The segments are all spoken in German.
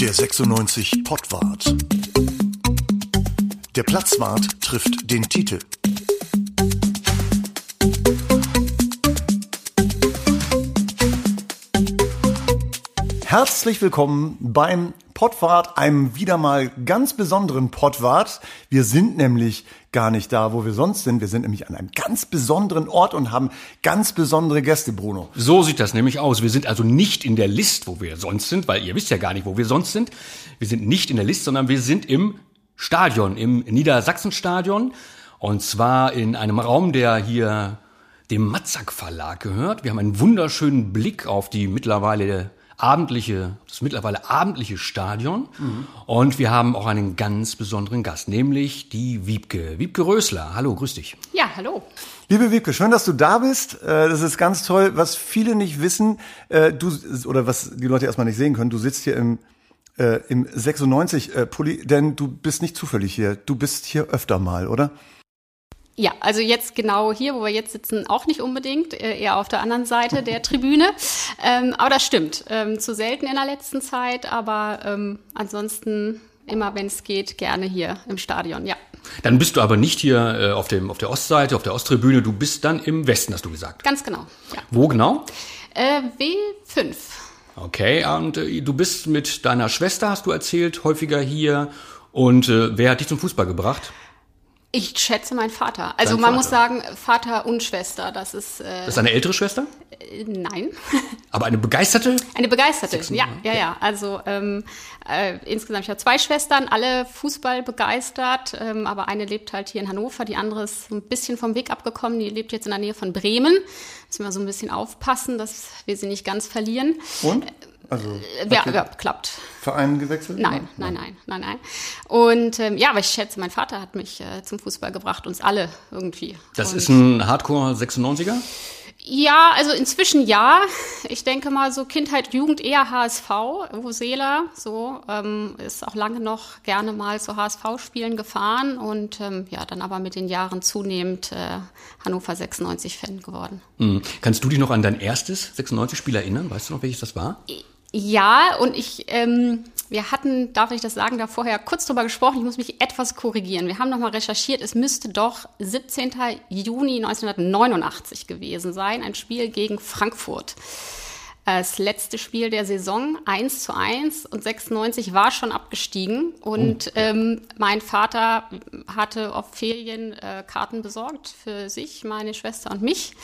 Der 96 Pottwart. Der Platzwart trifft den Titel. Herzlich willkommen beim Pottwart, einem wieder mal ganz besonderen Pottwart. Wir sind nämlich gar nicht da, wo wir sonst sind. Wir sind nämlich an einem ganz besonderen Ort und haben ganz besondere Gäste, Bruno. So sieht das nämlich aus. Wir sind also nicht in der List, wo wir sonst sind, weil ihr wisst ja gar nicht, wo wir sonst sind. Wir sind nicht in der List, sondern wir sind im Stadion, im Niedersachsenstadion. Und zwar in einem Raum, der hier dem Matzak Verlag gehört. Wir haben einen wunderschönen Blick auf die mittlerweile abendliche, das mittlerweile abendliche Stadion. Mhm. Und wir haben auch einen ganz besonderen Gast, nämlich die Wiebke. Wiebke Rösler. Hallo, grüß dich. Ja, hallo. Liebe Wiebke, schön, dass du da bist. Äh, das ist ganz toll. Was viele nicht wissen, äh, du, oder was die Leute erstmal nicht sehen können, du sitzt hier im äh, im 96 äh, Pulli, denn du bist nicht zufällig hier. Du bist hier öfter mal, oder? Ja, also jetzt genau hier, wo wir jetzt sitzen, auch nicht unbedingt, äh, eher auf der anderen Seite der Tribüne. Ähm, aber das stimmt. Ähm, zu selten in der letzten Zeit, aber ähm, ansonsten immer, wenn es geht, gerne hier im Stadion, ja. Dann bist du aber nicht hier äh, auf, dem, auf der Ostseite, auf der Osttribüne, du bist dann im Westen, hast du gesagt. Ganz genau. Ja. Wo genau? Äh, W5. Okay, und äh, du bist mit deiner Schwester, hast du erzählt, häufiger hier. Und äh, wer hat dich zum Fußball gebracht? Ich schätze mein Vater. Also Dein man Vater. muss sagen, Vater und Schwester. Das ist. Äh, das ist eine ältere Schwester? Äh, nein. Aber eine begeisterte? Eine begeisterte. Ja, ja, ja. Also ähm, äh, insgesamt ich habe zwei Schwestern, alle Fußball begeistert. Ähm, aber eine lebt halt hier in Hannover, die andere ist ein bisschen vom Weg abgekommen. Die lebt jetzt in der Nähe von Bremen. Müssen wir so ein bisschen aufpassen, dass wir sie nicht ganz verlieren. Und? Also äh, ja, ja, klappt. Verein gewechselt? Nein, nein, nein, nein, nein. Und ähm, ja, aber ich schätze, mein Vater hat mich äh, zum Fußball gebracht, uns alle irgendwie. Das Und ist ein Hardcore 96er? Ja, also inzwischen ja. Ich denke mal so Kindheit, Jugend eher HSV, Vosela, so ähm, ist auch lange noch gerne mal zu HSV-Spielen gefahren und ähm, ja, dann aber mit den Jahren zunehmend äh, Hannover 96-Fan geworden. Mhm. Kannst du dich noch an dein erstes 96-Spiel erinnern? Weißt du noch, welches das war? Ja, und ich, ähm, wir hatten, darf ich das sagen, da vorher kurz drüber gesprochen. Ich muss mich etwas korrigieren. Wir haben nochmal recherchiert. Es müsste doch 17. Juni 1989 gewesen sein. Ein Spiel gegen Frankfurt. Das letzte Spiel der Saison, 1 zu 1 und 96 war schon abgestiegen. Und oh. ähm, mein Vater hatte auf Ferien äh, Karten besorgt für sich, meine Schwester und mich.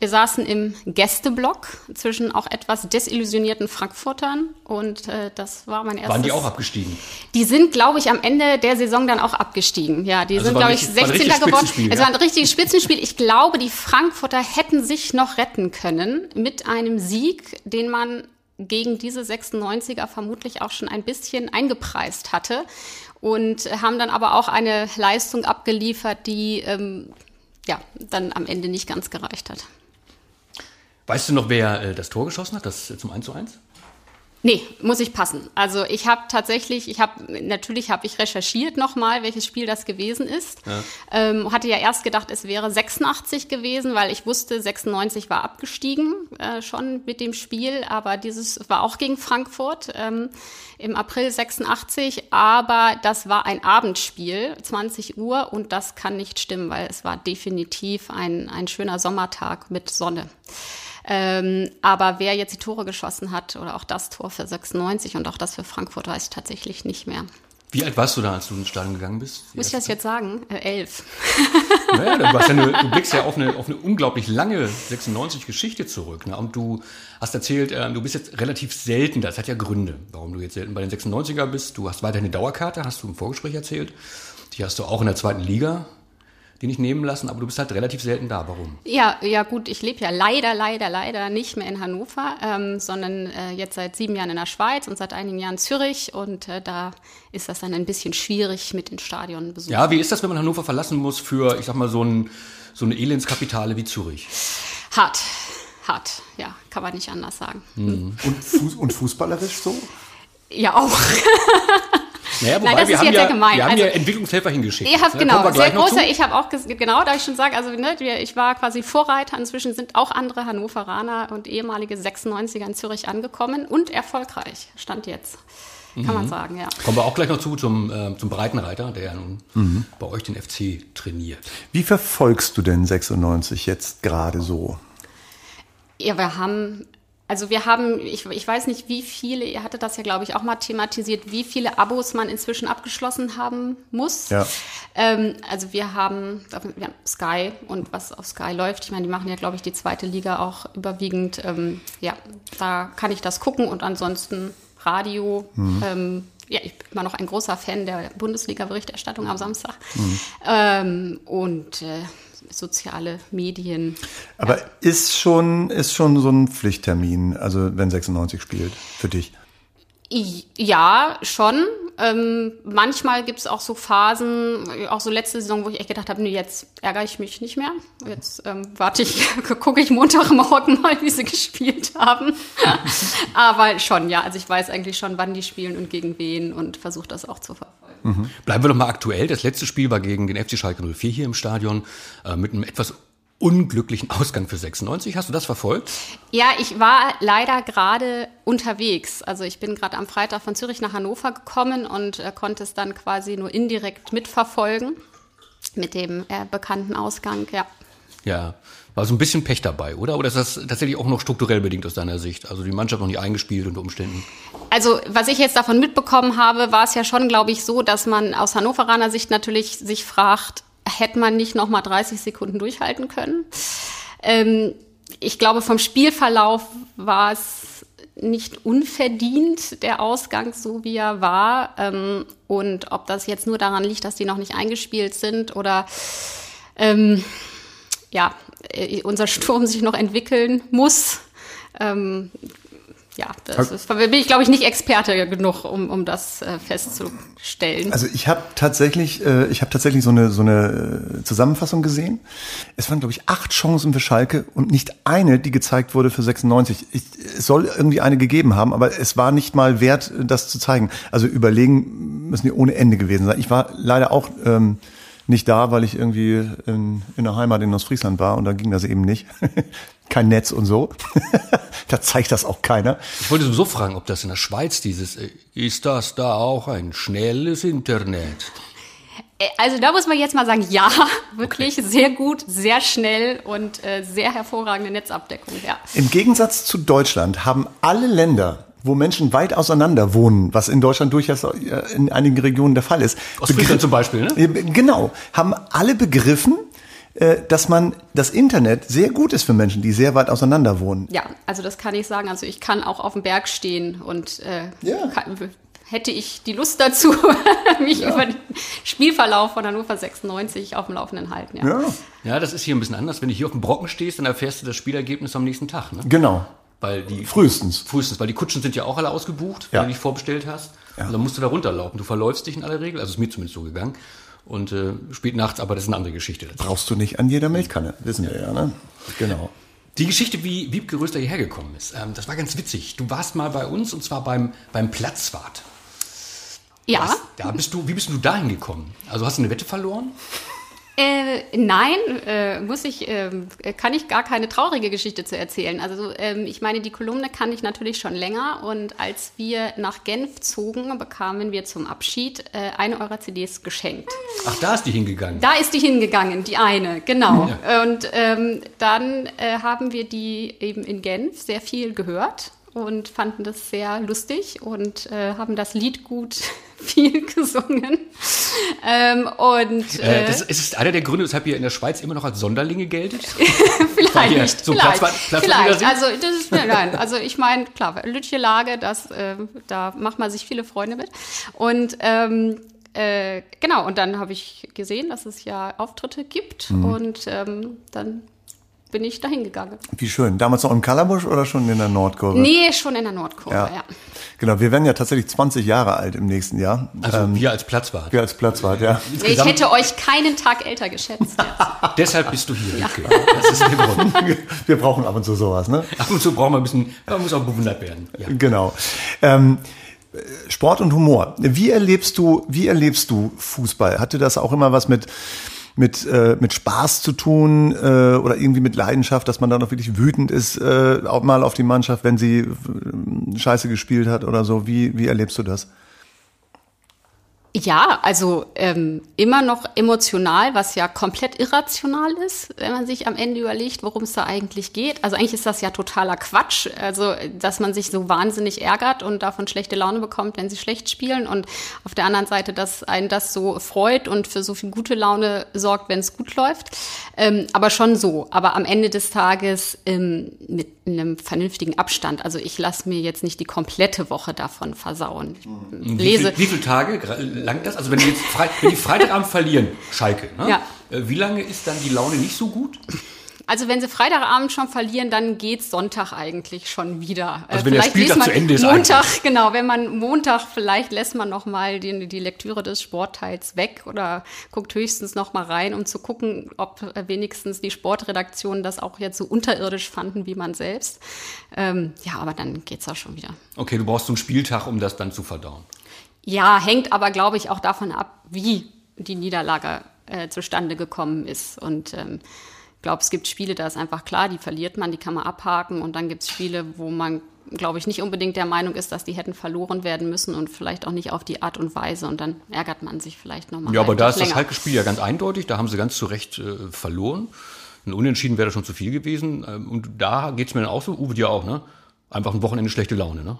Wir saßen im Gästeblock zwischen auch etwas desillusionierten Frankfurtern und äh, das war mein erstes. Waren die auch abgestiegen? Die sind, glaube ich, am Ende der Saison dann auch abgestiegen. Ja, die also sind, glaube ich, 16. geworden. Es war ein richtiges Spitzenspiel. Ich glaube, die Frankfurter hätten sich noch retten können mit einem Sieg, den man gegen diese 96er vermutlich auch schon ein bisschen eingepreist hatte und haben dann aber auch eine Leistung abgeliefert, die ähm, ja dann am Ende nicht ganz gereicht hat. Weißt du noch, wer äh, das Tor geschossen hat, das äh, zum 1 zu 1? Nee, muss ich passen. Also ich habe tatsächlich, ich habe natürlich habe ich recherchiert nochmal, welches Spiel das gewesen ist. Ja. Ähm, hatte ja erst gedacht, es wäre 86 gewesen, weil ich wusste, 96 war abgestiegen äh, schon mit dem Spiel, aber dieses war auch gegen Frankfurt ähm, im April 86. Aber das war ein Abendspiel, 20 Uhr, und das kann nicht stimmen, weil es war definitiv ein, ein schöner Sommertag mit Sonne. Ähm, aber wer jetzt die Tore geschossen hat oder auch das Tor für 96 und auch das für Frankfurt, weiß ich tatsächlich nicht mehr. Wie alt warst du da, als du ins Stadion gegangen bist? Muss ich das jetzt sagen? Äh, elf. Naja, du, ja eine, du, blickst ja auf eine, auf eine unglaublich lange 96-Geschichte zurück. Ne? Und du hast erzählt, äh, du bist jetzt relativ selten, das hat ja Gründe, warum du jetzt selten bei den 96er bist. Du hast weiterhin eine Dauerkarte, hast du im Vorgespräch erzählt. Die hast du auch in der zweiten Liga die nicht nehmen lassen, aber du bist halt relativ selten da. Warum? Ja, ja gut, ich lebe ja leider, leider, leider nicht mehr in Hannover, ähm, sondern äh, jetzt seit sieben Jahren in der Schweiz und seit einigen Jahren in Zürich und äh, da ist das dann ein bisschen schwierig mit den Stadionbesuchen. Ja, wie ist das, wenn man Hannover verlassen muss für, ich sag mal, so, ein, so eine Elendskapitale wie Zürich? Hart, hart, ja, kann man nicht anders sagen. Mhm. Und, Fuß und fußballerisch so? Ja, auch. Naja, wobei, Nein, das wir ist haben jetzt ja, sehr gemein. Wir haben also, ja Entwicklungshelfer hingeschickt. Ihr habt, genau, sehr großer, ich habe auch, genau, da ich schon sage, also ne, ich war quasi Vorreiter, inzwischen sind auch andere Hannoveraner und ehemalige 96er in Zürich angekommen und erfolgreich, stand jetzt. kann man sagen, ja. Kommen wir auch gleich noch zu zum, äh, zum Breitenreiter, der ja nun Mhm. bei euch den FC trainiert. Wie verfolgst du denn 96 jetzt gerade so? Ja, wir haben, also wir haben, ich, ich weiß nicht, wie viele, ihr hattet das ja, glaube ich, auch mal thematisiert, wie viele Abos man inzwischen abgeschlossen haben muss. Ja. Ähm, also wir haben, wir haben Sky und was auf Sky läuft, ich meine, die machen ja, glaube ich, die zweite Liga auch überwiegend. Ähm, ja, da kann ich das gucken und ansonsten Radio. Ähm, ja, ich bin immer noch ein großer Fan der Bundesliga-Berichterstattung am Samstag. Ähm, und äh, soziale Medien. Aber ist schon, ist schon so ein Pflichttermin, also wenn 96 spielt, für dich? Ja, schon. Ähm, manchmal gibt es auch so Phasen, auch so letzte Saison, wo ich echt gedacht habe, nee, jetzt ärgere ich mich nicht mehr. Jetzt ähm, warte ich, gucke ich Montagmorgen mal, wie sie gespielt haben. Aber schon, ja. Also ich weiß eigentlich schon, wann die spielen und gegen wen und versuche das auch zu verfolgen. Bleiben wir doch mal aktuell. Das letzte Spiel war gegen den FC Schalke 04 hier im Stadion äh, mit einem etwas unglücklichen Ausgang für 96. Hast du das verfolgt? Ja, ich war leider gerade unterwegs. Also ich bin gerade am Freitag von Zürich nach Hannover gekommen und äh, konnte es dann quasi nur indirekt mitverfolgen mit dem äh, bekannten Ausgang. Ja. Ja, war so ein bisschen Pech dabei, oder? Oder ist das tatsächlich auch noch strukturell bedingt aus deiner Sicht? Also die Mannschaft noch nicht eingespielt unter Umständen? Also was ich jetzt davon mitbekommen habe, war es ja schon, glaube ich, so, dass man aus Hannoveraner Sicht natürlich sich fragt, hätte man nicht noch mal 30 Sekunden durchhalten können? Ähm, ich glaube, vom Spielverlauf war es nicht unverdient, der Ausgang so wie er war. Ähm, und ob das jetzt nur daran liegt, dass die noch nicht eingespielt sind oder ähm, ja, unser Sturm sich noch entwickeln muss. Ähm, ja, das ist, bin ich, glaube ich, nicht Experte genug, um, um das äh, festzustellen. Also ich habe tatsächlich, äh, ich habe tatsächlich so eine so eine äh, Zusammenfassung gesehen. Es waren glaube ich acht Chancen für Schalke und nicht eine, die gezeigt wurde für 96. Ich, es soll irgendwie eine gegeben haben, aber es war nicht mal wert, das zu zeigen. Also überlegen müssen die ohne Ende gewesen sein. Ich war leider auch ähm, nicht da, weil ich irgendwie in, in der Heimat in Ostfriesland war und da ging das eben nicht. Kein Netz und so. da zeigt das auch keiner. Ich wollte sowieso fragen, ob das in der Schweiz dieses, äh, ist das da auch ein schnelles Internet? Äh, Also da muss man jetzt mal sagen, ja, wirklich sehr gut, sehr schnell und äh, sehr hervorragende Netzabdeckung, ja. Im Gegensatz zu Deutschland haben alle Länder, wo Menschen weit auseinander wohnen, was in Deutschland durchaus äh, in einigen Regionen der Fall ist. Ostfriesland zum Beispiel, ne? Ja, Genau, haben alle begriffen, äh, dass man das Internet sehr gut ist für Menschen, die sehr weit auseinander wohnen. Ja, also das kann ich sagen. Also ich kann auch auf dem Berg stehen und äh, Ja. kann, hätte ich die Lust dazu, mich über den Spielverlauf von Hannover 96 auf dem Laufenden halten. Ja. Ja, Ja, das ist hier ein bisschen anders. Wenn du hier auf dem Brocken stehst, dann erfährst du das Spielergebnis am nächsten Tag, ne? genau. Weil die Frühestens. frühestens, weil die Kutschen sind ja auch alle ausgebucht, wenn Ja. du dich vorbestellt hast. Ja. Und dann musst du da runterlaufen. Du verläufst dich in aller Regel, also ist mir zumindest so gegangen. Und äh, spät nachts, aber das ist eine andere Geschichte. dazu. Brauchst du nicht an jeder Milchkanne, wissen wir ja, ne? Genau. Die Geschichte, wie Wiebke Röster hierher gekommen ist, ähm, das war ganz witzig. Du warst mal bei uns und zwar beim, beim Platzwart. ja. Was? Da bist du, wie bist du dahin gekommen? Also hast du eine Wette verloren? Äh, nein, äh, muss ich, ähm, kann ich gar keine traurige Geschichte zu erzählen. Also ähm, ich meine, die Kolumne kann ich natürlich schon länger und als wir nach Genf zogen, bekamen wir zum Abschied äh, eine eurer CDs geschenkt. Ach, da ist die hingegangen. Da ist die hingegangen, die eine, genau. Und ähm, dann äh, haben wir die eben in Genf sehr viel gehört und fanden das sehr lustig und äh, haben das Lied gut viel gesungen. Ähm, und Äh, äh, das ist einer der Gründe, weshalb ihr in der Schweiz immer noch als Sonderlinge geltet? vielleicht, so vielleicht, Platz- Platzverleger vielleicht. Also das ist nein, nein. Also ich meine, klar, Lütje Lage, das, äh, da macht man sich viele Freunde mit. Und ähm, äh, genau, und dann habe ich gesehen, dass es ja Auftritte gibt Mhm. und ähm, dann bin ich dahin gegangen. Wie schön. Damals noch im Kallerbusch oder schon in der Nordkurve? Nee, schon in der Nordkurve, ja. Ja. Genau, wir werden ja tatsächlich 20 Jahre alt im nächsten Jahr. Also wir als Platzwart. Wir als Platzwart, ja. Ich hätte euch keinen Tag älter geschätzt. Deshalb bist du hier, Wiebke. Das ist der Grund. Wir brauchen ab und zu sowas, ne? Ab und zu brauchen wir ein bisschen, man muss auch bewundert werden. Ja. Genau. Ähm, Sport und Humor. Wie erlebst du, wie erlebst du Fußball? Hatte das auch immer was mit mit äh, mit Spaß zu tun äh, oder irgendwie mit Leidenschaft, dass man dann auch wirklich wütend ist, äh, auch mal auf die Mannschaft, wenn sie äh, Scheiße gespielt hat oder so? Wie wie erlebst du das? Ja, also ähm, immer noch emotional, was ja komplett irrational ist, wenn man sich am Ende überlegt, worum es da eigentlich geht. Also eigentlich ist das ja totaler Quatsch, also dass man sich so wahnsinnig ärgert und davon schlechte Laune bekommt, wenn sie schlecht spielen und auf der anderen Seite, dass einen das so freut und für so viel gute Laune sorgt, wenn es gut läuft. Ähm, aber schon so. Aber am Ende des Tages ähm, mit einem vernünftigen Abstand. Also ich lasse mir jetzt nicht die komplette Woche davon versauen. Ich wie lese. Viel, wie viele Tage langt das? Also wenn die jetzt Fre wenn die Freitagabend verlieren, Schalke, ne? ja. Äh, wie lange ist dann die Laune nicht so gut? Also wenn sie Freitagabend schon verlieren, dann geht's Sonntag eigentlich schon wieder. Also wenn vielleicht der Spieltag zu Ende ist. Montag, eigentlich. genau, wenn man Montag vielleicht lässt man noch mal die, die Lektüre des Sportteils weg oder guckt höchstens noch mal rein, um zu gucken, ob wenigstens die Sportredaktionen das auch jetzt so unterirdisch fanden wie man selbst. Ähm, ja, aber dann geht's auch schon wieder. Okay, du brauchst so einen Spieltag, um das dann zu verdauen. Ja, hängt aber, glaube ich, auch davon ab, wie die Niederlage äh, zustande gekommen ist. Und ähm, glaube, es gibt Spiele, da ist einfach klar, die verliert man, die kann man abhaken. Und dann gibt es Spiele, wo man, glaube ich, nicht unbedingt der Meinung ist, dass die hätten verloren werden müssen und vielleicht auch nicht auf die Art und Weise. Und dann ärgert man sich vielleicht nochmal. Ja, aber da ist länger. das Halke-Spiel ja ganz eindeutig. Da haben sie ganz zu Recht äh, verloren. Ein Unentschieden wäre schon zu viel gewesen. Ähm, und da geht es mir dann auch so, Uwe dir auch, ne? Einfach ein Wochenende schlechte Laune, ne?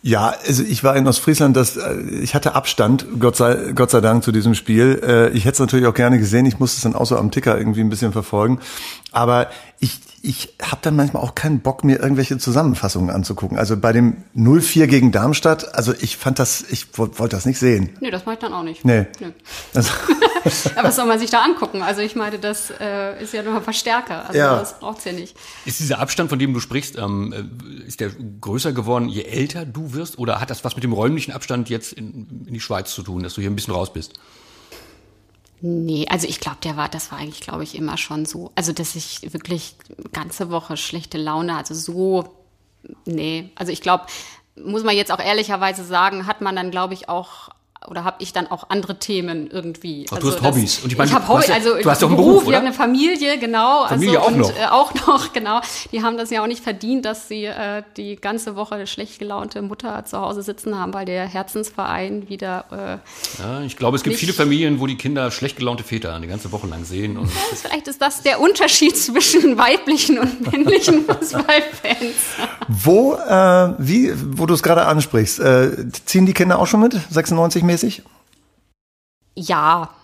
Ja, also ich war in Ostfriesland, das, äh, ich hatte Abstand, Gott sei, Gott sei Dank, zu diesem Spiel. Äh, ich hätte es natürlich auch gerne gesehen, ich musste es dann außer am Ticker irgendwie ein bisschen verfolgen. Aber ich, ich habe dann manchmal auch keinen Bock, mir irgendwelche Zusammenfassungen anzugucken. Also bei dem 0-4 gegen Darmstadt, also ich fand das, ich wollte das nicht sehen. Nee, das mache ich dann auch nicht. Nee. nee. Also Aber was soll man sich da angucken? Also ich meine, das äh, ist ja nur ein Verstärker. Also ja. das braucht's ja nicht. Ist dieser Abstand, von dem du sprichst, ähm, äh, ist der größer geworden, je älter du wirst? Oder hat das was mit dem räumlichen Abstand jetzt in, in die Schweiz zu tun, dass du hier ein bisschen raus bist? Nee, also ich glaube, der war, das war eigentlich, glaube ich, immer schon so. Also, dass ich wirklich ganze Woche schlechte Laune, also so, nee. Also ich glaube, muss man jetzt auch ehrlicherweise sagen, hat man dann, glaube ich, auch oder habe ich dann auch andere Themen irgendwie. Ach, also du hast das, Hobbys. Und ich meine, ich habe Hobbys, also du hast doch einen Beruf, oder? Wir haben eine Familie, genau. Familie also, auch und, noch. Äh, auch noch, genau. Die haben das ja auch nicht verdient, dass sie äh, die ganze Woche schlecht gelaunte Mutter zu Hause sitzen haben, weil der Herzensverein wieder. Äh, ja, ich glaube, es gibt viele Familien, wo die Kinder schlecht gelaunte Väter eine ganze Woche lang sehen. Und ja, vielleicht ist das der Unterschied zwischen weiblichen und männlichen Fußballfans. wo, äh, wie, wo du es gerade ansprichst, äh, ziehen die Kinder auch schon mit? 96 mäßig? Ja,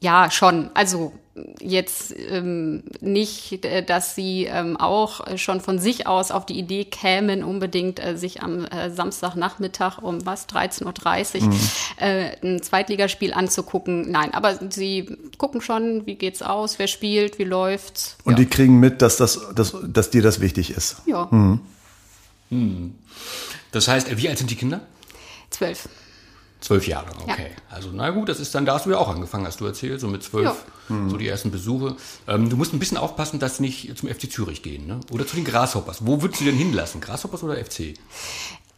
ja, schon. Also jetzt ähm, nicht, äh, dass sie ähm, auch schon von sich aus auf die Idee kämen, unbedingt äh, sich am äh, Samstagnachmittag um was, 13.30 Uhr mhm. äh, ein Zweitligaspiel anzugucken. Nein, aber sie gucken schon, wie geht's aus, wer spielt, wie läuft's. Und ja. die kriegen mit, dass, das, dass, dass dir das wichtig ist. Ja. Mhm. Hm. Das heißt, wie alt sind die Kinder? Zwölf. Zwölf Jahre, okay. Ja. Also na gut, das ist dann, da hast du ja auch angefangen, hast du erzählt, so mit zwölf, so die ersten Besuche. Ähm, du musst ein bisschen aufpassen, dass nicht zum FC Zürich gehen, ne? Oder zu den Grasshoppers. Wo würdest du denn hinlassen? Grasshoppers oder FC?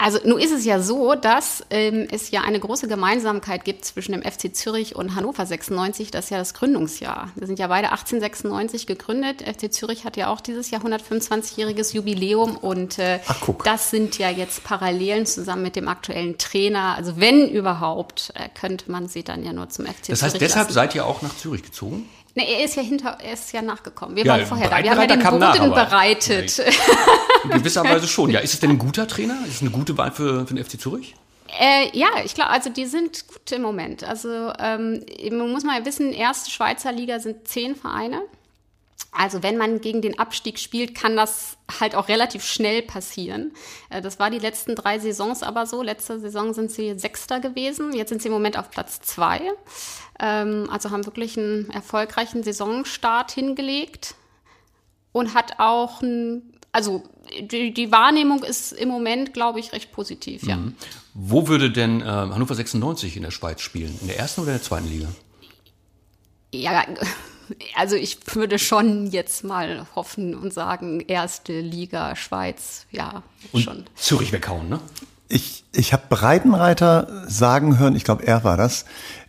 Also nun ist es ja so, dass ähm, es ja eine große Gemeinsamkeit gibt zwischen dem FC Zürich und Hannover 96. Das ist ja das Gründungsjahr. Wir sind ja beide 1896 gegründet. FC Zürich hat ja auch dieses Jahr 125-jähriges Jubiläum und äh, Ach, das sind ja jetzt Parallelen zusammen mit dem aktuellen Trainer. Also wenn überhaupt, äh, könnte man sie dann ja nur zum FC Zürich. Das heißt, Zürich deshalb lassen. seid ihr auch nach Zürich gezogen? Nee, er ist ja hinter, er ist ja nachgekommen. Wir ja, waren vorher da. Wir haben ja den Boden bereitet. Ja, in gewisser Weise schon. Ja, ist es denn ein guter Trainer? Ist es eine gute Wahl für, für den FC Zürich? Äh, ja, ich glaube, also die sind gut im Moment. Also ähm, man muss mal wissen, erste Schweizer Liga sind zehn Vereine. Also wenn man gegen den Abstieg spielt, kann das halt auch relativ schnell passieren. Äh, das war die letzten drei Saisons aber so. Letzte Saison sind sie Sechster gewesen. Jetzt sind sie im Moment auf Platz zwei. Ähm, also haben wirklich einen erfolgreichen Saisonstart hingelegt und hat auch ein, also die, die Wahrnehmung ist im Moment, glaube ich, recht positiv, ja. Mhm. Wo würde denn äh, Hannover 96 in der Schweiz spielen? In der ersten oder der zweiten Liga? Ja, also ich würde schon jetzt mal hoffen und sagen, erste Liga Schweiz, ja, und schon. Zürich weghauen, ne? Ich, ich habe Breitenreiter sagen hören, ich glaube, er war das,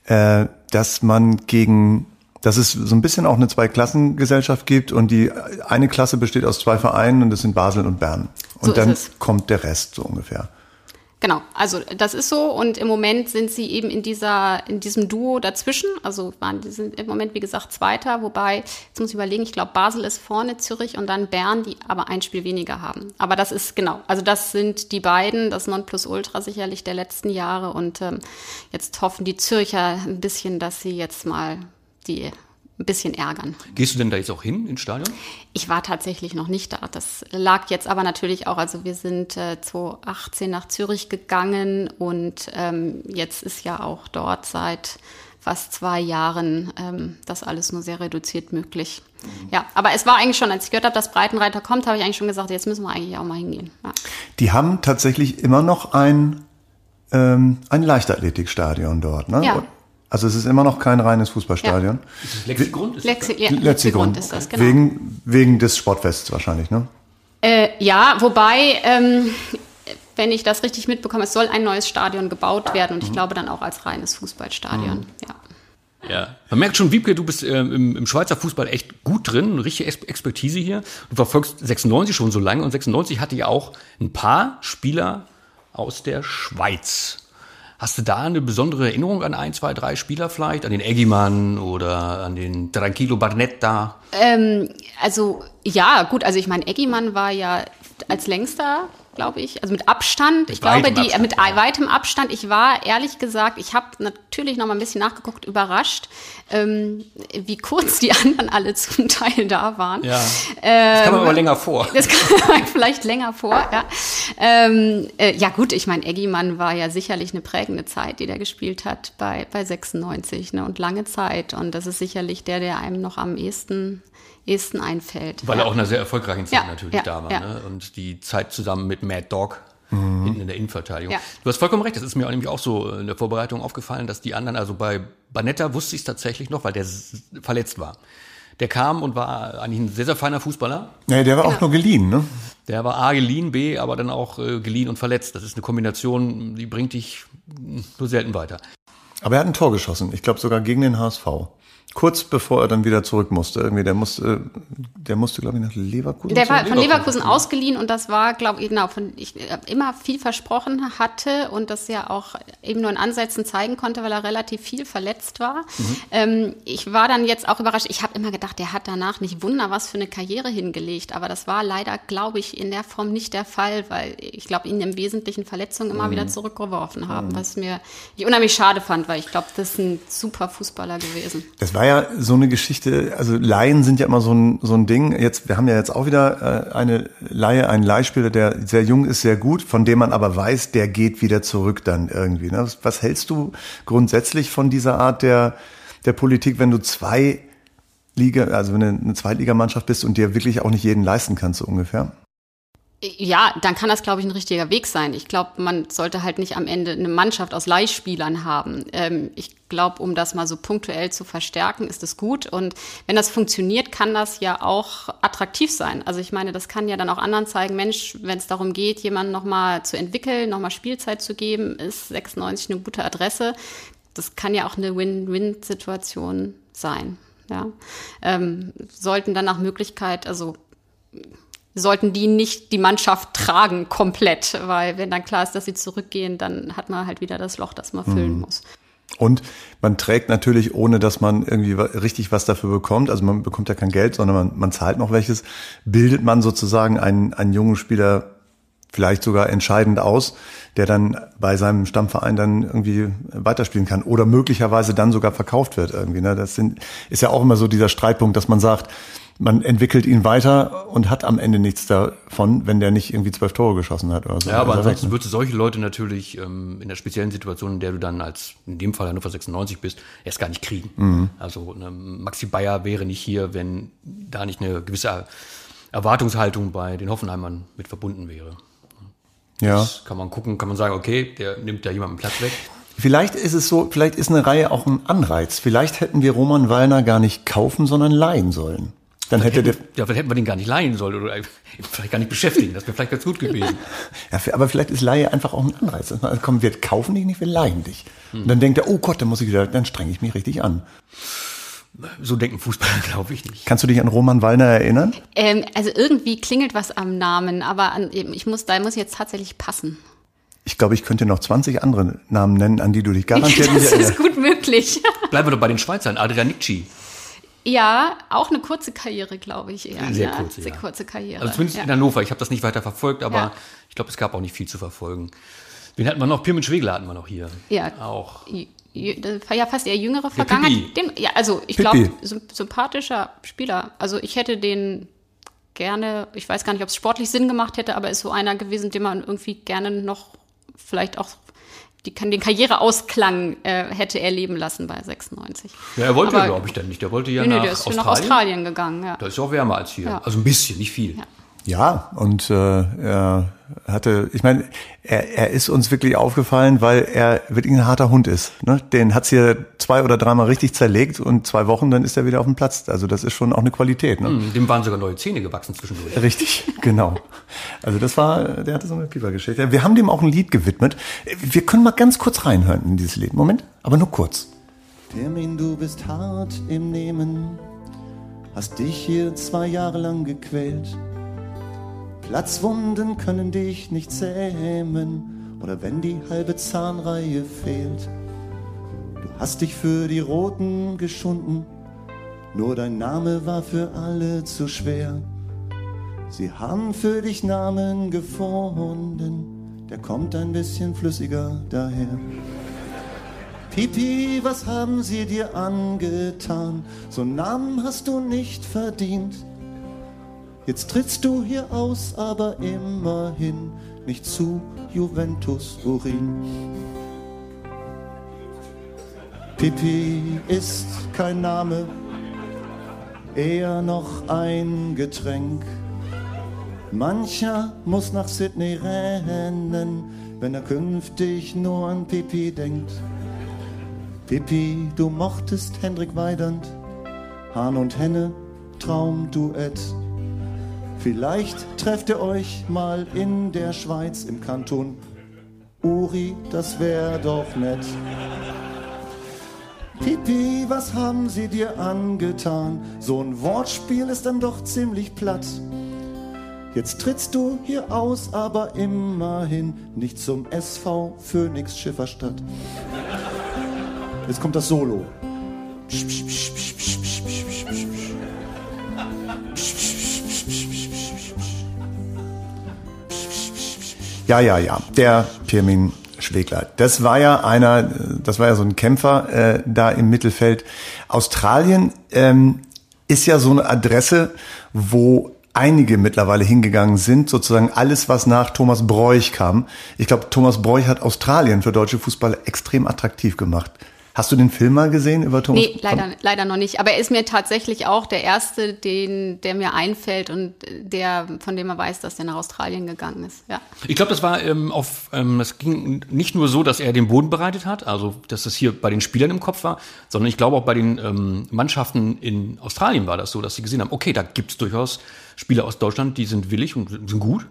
äh, dass man gegen, dass es so ein bisschen auch eine Zweiklassengesellschaft gibt und die eine Klasse besteht aus zwei Vereinen und das sind Basel und Bern. Und so dann kommt der Rest so ungefähr. Genau, also das ist so und im Moment sind sie eben in dieser in diesem Duo dazwischen. Also waren die sind im Moment wie gesagt Zweiter, wobei jetzt muss ich überlegen, ich glaube Basel ist vorne, Zürich und dann Bern, die aber ein Spiel weniger haben. Aber das ist genau, also das sind die beiden, das Nonplusultra sicherlich der letzten Jahre und ähm, jetzt hoffen die Zürcher ein bisschen, dass sie jetzt mal die ein bisschen ärgern. Gehst du denn da jetzt auch hin ins Stadion? Ich war tatsächlich noch nicht da. Das lag jetzt aber natürlich auch, also wir sind äh, 2018 nach Zürich gegangen und ähm, jetzt ist ja auch dort seit fast zwei Jahren ähm, das alles nur sehr reduziert möglich. Mhm. Ja, aber es war eigentlich schon, als ich gehört habe, dass Breitenreiter kommt, habe ich eigentlich schon gesagt, jetzt müssen wir eigentlich auch mal hingehen. Ja. Die haben tatsächlich immer noch ein, ähm, ein Leichtathletikstadion dort, ne? Ja. Also es ist immer noch kein reines Fußballstadion. Ja. Ist das Lexigrund? Ist Lexi ja, Lexigrund. Lexigrund ist das, genau. Wegen, wegen des Sportfests wahrscheinlich, ne? Äh, ja, wobei, ähm, wenn ich das richtig mitbekomme, es soll ein neues Stadion gebaut werden und ich glaube dann auch als reines Fußballstadion. Mhm. Ja. Ja. Man merkt schon, Wiebke, du bist äh, im, im Schweizer Fußball echt gut drin, eine richtige Expertise hier. Du verfolgst 96 schon so lange und 96 hatte ja auch ein paar Spieler aus der Schweiz. Hast du da eine besondere Erinnerung an ein, zwei, drei Spieler vielleicht? An den Eggimann oder an den Tranquilo Barnetta? Ähm, also ja, gut, also ich meine, Eggimann war ja als längster glaube ich, also mit Abstand. Ich glaube, die Abstand, mit ja. weitem Abstand. Ich war ehrlich gesagt, ich habe natürlich noch mal ein bisschen nachgeguckt, überrascht, ähm, wie kurz die anderen alle zum Teil da waren. Ja. Ähm, das kam aber länger vor. Das kam vielleicht länger vor. Ja, ähm, äh, ja gut, ich meine, Eggimann war ja sicherlich eine prägende Zeit, die der gespielt hat bei bei 96 ne, und lange Zeit. Und das ist sicherlich der, der einem noch am ehesten ehesten einfällt. Weil ja. er auch in einer sehr erfolgreichen Zeit ja, natürlich ja, da war. Ne? Und die Zeit zusammen mit Mad Dog mhm. hinten in der Innenverteidigung. Du hast vollkommen recht, das ist mir nämlich auch so in der Vorbereitung aufgefallen, dass die anderen, also bei Banetta wusste ich es tatsächlich noch, weil der verletzt war. Der kam und war eigentlich ein sehr, sehr feiner Fußballer. Nee, der war auch nur geliehen, ne? Der war A, geliehen, B, aber dann auch äh, geliehen und verletzt. Das ist eine Kombination, die bringt dich nur selten weiter. Aber er hat ein Tor geschossen. Ich glaube sogar gegen den HSV. Kurz bevor er dann wieder zurück musste, irgendwie, der musste, der musste, glaube ich, nach Leverkusen. Der war von Leverkusen ausgeliehen und das war, glaube ich, genau, von ich immer viel versprochen hatte und das ja auch eben nur in Ansätzen zeigen konnte, weil er relativ viel verletzt war. Mhm. Ähm, ich war dann jetzt auch überrascht. Ich habe immer gedacht, der hat danach nicht Wunder was für eine Karriere hingelegt, aber das war leider, glaube ich, in der Form nicht der Fall, weil ich glaube, ihn im Wesentlichen Verletzungen immer mhm. wieder zurückgeworfen haben, mhm. was mir ich unheimlich schade fand, weil ich glaube, das ist ein super Fußballer gewesen. Das war war ja so eine Geschichte, also Laien sind ja immer so ein, so ein Ding. Jetzt, wir haben ja jetzt auch wieder äh, eine Laie, einen Leihspieler, der sehr jung ist, sehr gut, von dem man aber weiß, der geht wieder zurück dann irgendwie. Ne? Was, hältst du grundsätzlich von dieser Art der, der Politik, wenn du zwei Liga, also wenn du eine Zweitligamannschaft bist und dir wirklich auch nicht jeden leisten kannst, so ungefähr? Ja, dann kann das, glaube ich, ein richtiger Weg sein. Ich glaube, man sollte halt nicht am Ende eine Mannschaft aus Leihspielern haben. Ähm, ich glaube, um das mal so punktuell zu verstärken, ist es gut. Und wenn das funktioniert, kann das ja auch attraktiv sein. Also ich meine, das kann ja dann auch anderen zeigen, Mensch, wenn es darum geht, jemanden nochmal zu entwickeln, nochmal Spielzeit zu geben, ist 96 eine gute Adresse. Das kann ja auch eine Win-Win-Situation sein. Ja. Ähm, sollten dann nach Möglichkeit, also sollten die nicht die Mannschaft tragen komplett, weil wenn dann klar ist, dass sie zurückgehen, dann hat man halt wieder das Loch, das man füllen mhm. muss. Und man trägt natürlich, ohne dass man irgendwie richtig was dafür bekommt, also man bekommt ja kein Geld, sondern man, man zahlt noch welches, bildet man sozusagen einen, einen jungen Spieler vielleicht sogar entscheidend aus, der dann bei seinem Stammverein dann irgendwie weiterspielen kann oder möglicherweise dann sogar verkauft wird irgendwie. Ne? Das sind, ist ja auch immer so dieser Streitpunkt, dass man sagt, man entwickelt ihn weiter und hat am Ende nichts davon, wenn der nicht irgendwie zwölf Tore geschossen hat oder so. Ja, aber ansonsten würdest du solche Leute natürlich ähm, in der speziellen Situation, in der du dann als in dem Fall Hannover 96 bist, erst gar nicht kriegen. Mhm. Also ne, Maxi Bayer wäre nicht hier, wenn da nicht eine gewisse Erwartungshaltung bei den Hoffenheimern mit verbunden wäre. Ja. Das kann man gucken, kann man sagen, okay, der nimmt da jemanden Platz weg. Vielleicht ist es so, vielleicht ist eine Reihe auch ein Anreiz. Vielleicht hätten wir Roman Wallner gar nicht kaufen, sondern leihen sollen. Dann hätte der, ja, vielleicht hätten wir den gar nicht leihen sollen oder vielleicht gar nicht beschäftigen. Das wäre vielleicht ganz gut gewesen. ja, aber vielleicht ist Leihe einfach auch ein Anreiz. Also, komm, wir kaufen dich nicht, wir leihen dich. Hm. Und dann denkt er, oh Gott, dann muss ich wieder, dann strenge ich mich richtig an. So denken Fußballer, glaube ich nicht. Kannst du dich an Roman Wallner erinnern? Ähm, also irgendwie klingelt was am Namen, aber an, ich muss, da muss ich jetzt tatsächlich passen. ich glaube, ich könnte noch 20 andere Namen nennen, an die du dich garantiert das nicht ist erinnerst. gut möglich. Bleiben wir doch bei den Schweizern. Adrian Nicci. Ja, auch eine kurze Karriere, glaube ich eher. Sehr ja, kurze, Sehr ja. kurze Karriere. Also zumindest ja. in Hannover. Ich habe das nicht weiter verfolgt, aber ich glaube, es gab auch nicht viel zu verfolgen. Wen hatten wir noch? Pirmin Schwegler hatten wir noch hier. Ja. Auch. Ja fast eher jüngere Vergangenheit. Den, ja, also ich glaube, sym sympathischer Spieler. Also ich hätte den gerne, ich weiß gar nicht, ob es sportlich Sinn gemacht hätte, aber ist so einer gewesen, den man irgendwie gerne noch vielleicht auch die, den Karriereausklang äh, hätte erleben lassen bei 96. Ja, er wollte, Aber- glaube ich, dann nicht. Der wollte ja Nee, nee, nach, der ist Australien. nach Australien gegangen, ja. Da ist ja auch wärmer als hier. Ja. Also ein bisschen, nicht viel. Ja. Ja, und äh, er hatte, ich meine, er, er ist uns wirklich aufgefallen, weil er wirklich ein harter Hund ist. Ne? Den hat's hier zwei oder dreimal richtig zerlegt und zwei Wochen, dann ist er wieder auf dem Platz. Also das ist schon auch eine Qualität. Ne? Hm, Dem waren sogar neue Zähne gewachsen zwischendurch. Richtig, genau. Also das war, der hatte so eine Piepergeschichte. Wir haben dem auch ein Lied gewidmet. Wir können mal ganz kurz reinhören in dieses Lied. Moment, aber nur kurz. Termin, du bist hart im Nehmen, hast dich hier zwei Jahre lang gequält. Platzwunden können dich nicht zähmen, oder wenn die halbe Zahnreihe fehlt. Du hast dich für die Roten geschunden, nur dein Name war für alle zu schwer. Sie haben für dich Namen gefunden, der kommt ein bisschen flüssiger daher. Pipi, was haben sie dir angetan? So einen Namen hast du nicht verdient. Jetzt trittst du hier aus, aber immerhin nicht zu Juventus Urin. Pipi ist kein Name, eher noch ein Getränk. Mancher muss nach Sydney rennen, wenn er künftig nur an Pipi denkt. Pippi, du mochtest Hendrik Weidand, Hahn und Henne, Traumduett. Vielleicht trefft ihr euch mal in der Schweiz im Kanton Uri, das wär doch nett. Pipi, was haben sie dir angetan? So ein Wortspiel ist dann doch ziemlich platt. Jetzt trittst du hier aus, aber immerhin nicht zum SV Phoenix Schifferstadt. Jetzt kommt das Solo. Ja, ja, ja, der Pirmin Schwegler. Das war ja einer, das war ja so ein Kämpfer äh, da im Mittelfeld. Australien ähm, ist ja so eine Adresse, wo einige mittlerweile hingegangen sind, sozusagen alles, was nach Thomas Bräuch kam. Ich glaube, Thomas Bräuch hat Australien für deutsche Fußballer extrem attraktiv gemacht. Hast du den Film mal gesehen über Thomas? Nee, leider, leider noch nicht. Aber er ist mir tatsächlich auch der erste, den, der mir einfällt und der, von dem man weiß, dass der nach Australien gegangen ist. Ja. Ich glaube, das war ähm, auf, ähm, das ging nicht nur so, dass er den Boden bereitet hat, also dass das hier bei den Spielern im Kopf war, sondern ich glaube auch bei den ähm, Mannschaften in Australien war das so, dass sie gesehen haben, okay, da gibt's durchaus Spieler aus Deutschland, die sind willig und sind gut.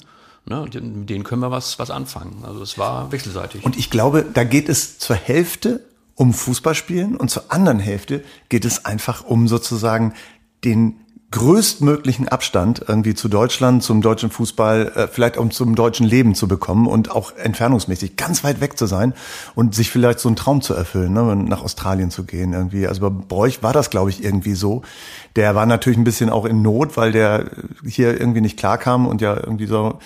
Ne, mit denen können wir was, was anfangen. Also es war wechselseitig. Und ich glaube, da geht es zur Hälfte um Fußballspielen und zur anderen Hälfte geht es einfach um sozusagen den größtmöglichen Abstand irgendwie zu Deutschland, zum deutschen Fußball, äh, vielleicht auch zum deutschen Leben zu bekommen und auch entfernungsmäßig ganz weit weg zu sein und sich vielleicht so einen Traum zu erfüllen, ne, nach Australien zu gehen irgendwie. Also bei Bräuch war das, glaube ich, irgendwie so. Der war natürlich ein bisschen auch in Not, weil der hier irgendwie nicht klarkam und ja irgendwie so